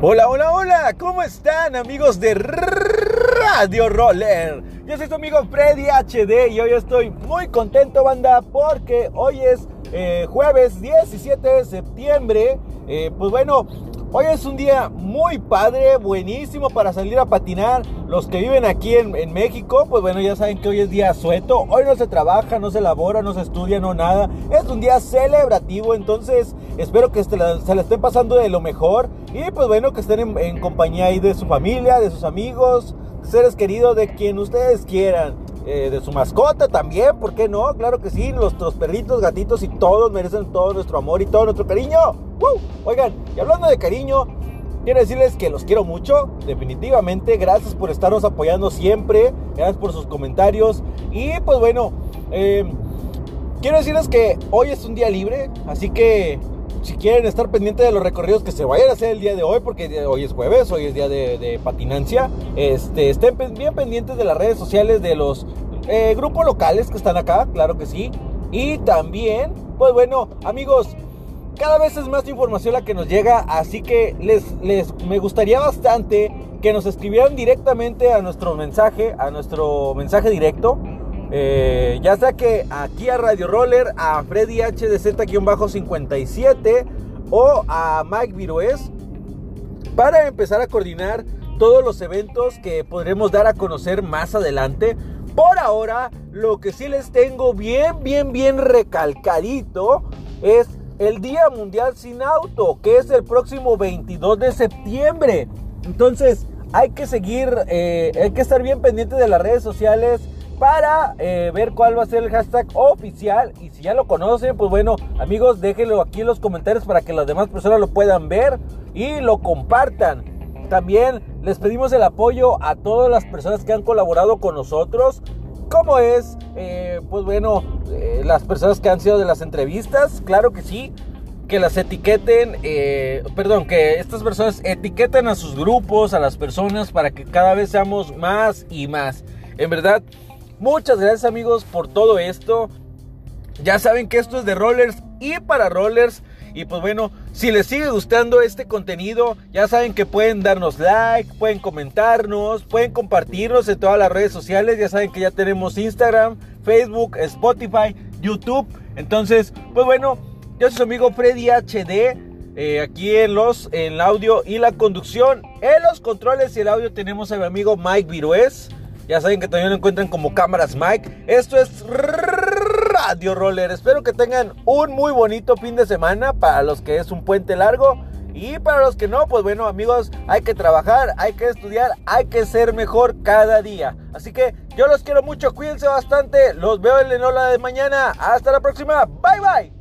Hola, hola, hola, ¿cómo están amigos de Radio Roller? Yo soy su amigo Freddy HD y hoy estoy muy contento, banda, porque hoy es eh, jueves 17 de septiembre. Eh, pues bueno, Hoy es un día muy padre, buenísimo para salir a patinar. Los que viven aquí en, México, pues bueno, ya saben que hoy es día sueto. Hoy no se trabaja, no se labora, no se estudia, no nada. Es un día celebrativo, entonces espero que se la, estén pasando de lo mejor. Y pues bueno, que estén en, en compañía ahí de su familia, de sus amigos, seres queridos, de quien ustedes quieran. Eh, de su mascota también, ¿por qué no? Claro que sí, nuestros perritos, gatitos y todos merecen todo nuestro amor y todo nuestro cariño. Oigan, y hablando de cariño, quiero decirles que los quiero mucho, definitivamente. Gracias por estarnos apoyando siempre, gracias por sus comentarios. Y pues bueno, eh, quiero decirles que hoy es un día libre, así que si quieren estar pendientes de los recorridos que se vayan a hacer el día de hoy, porque hoy es jueves, hoy es día de, patinancia, este, estén bien pendientes de las redes sociales de los eh, grupos locales que están acá, claro que sí. Y también, pues bueno, amigos, cada vez es más información la que nos llega, así que les, les me gustaría bastante que nos escribieran directamente a nuestro mensaje, a nuestro mensaje directo eh, ya sea que aquí a Radio Roller, a Freddy HDZ-57 o a Mike Virués para empezar a coordinar todos los eventos que podremos dar a conocer más adelante. Por ahora, lo que sí les tengo bien, bien, bien recalcadito es el Día Mundial Sin Auto, que es el próximo 22 de septiembre. Entonces, hay que seguir, eh, hay que estar bien pendiente de las redes sociales para eh, ver cuál va a ser el hashtag oficial. Y si ya lo conocen, pues bueno, amigos, déjenlo aquí en los comentarios para que las demás personas lo puedan ver y lo compartan. También les pedimos el apoyo a todas las personas que han colaborado con nosotros. Como es, eh, pues bueno, eh, las personas que han sido de las entrevistas, claro que sí. Que las etiqueten, perdón, que estas personas etiqueten a sus grupos, a las personas, para que cada vez seamos más y más. En verdad, Muchas gracias amigos por todo esto. Ya saben que esto es de rollers y para rollers. Y pues bueno, si les sigue gustando este contenido, ya saben que pueden darnos like, pueden comentarnos, pueden compartirnos en todas las redes sociales. Ya saben que ya tenemos Instagram, Facebook, Spotify, YouTube. Entonces, pues bueno, yo soy su amigo Freddy HD. Eh, aquí en los en el audio y la conducción. En los controles y el audio tenemos a mi amigo Mike Virués. Ya saben que también lo encuentran como cámaras Mike. Esto es Radio Roller. Espero que tengan un muy bonito fin de semana para los que es un puente largo. Y para los que no, pues bueno amigos, hay que trabajar, hay que estudiar, hay que ser mejor cada día. Así que yo los quiero mucho, cuídense bastante, los veo en la de mañana. Hasta la próxima, bye bye.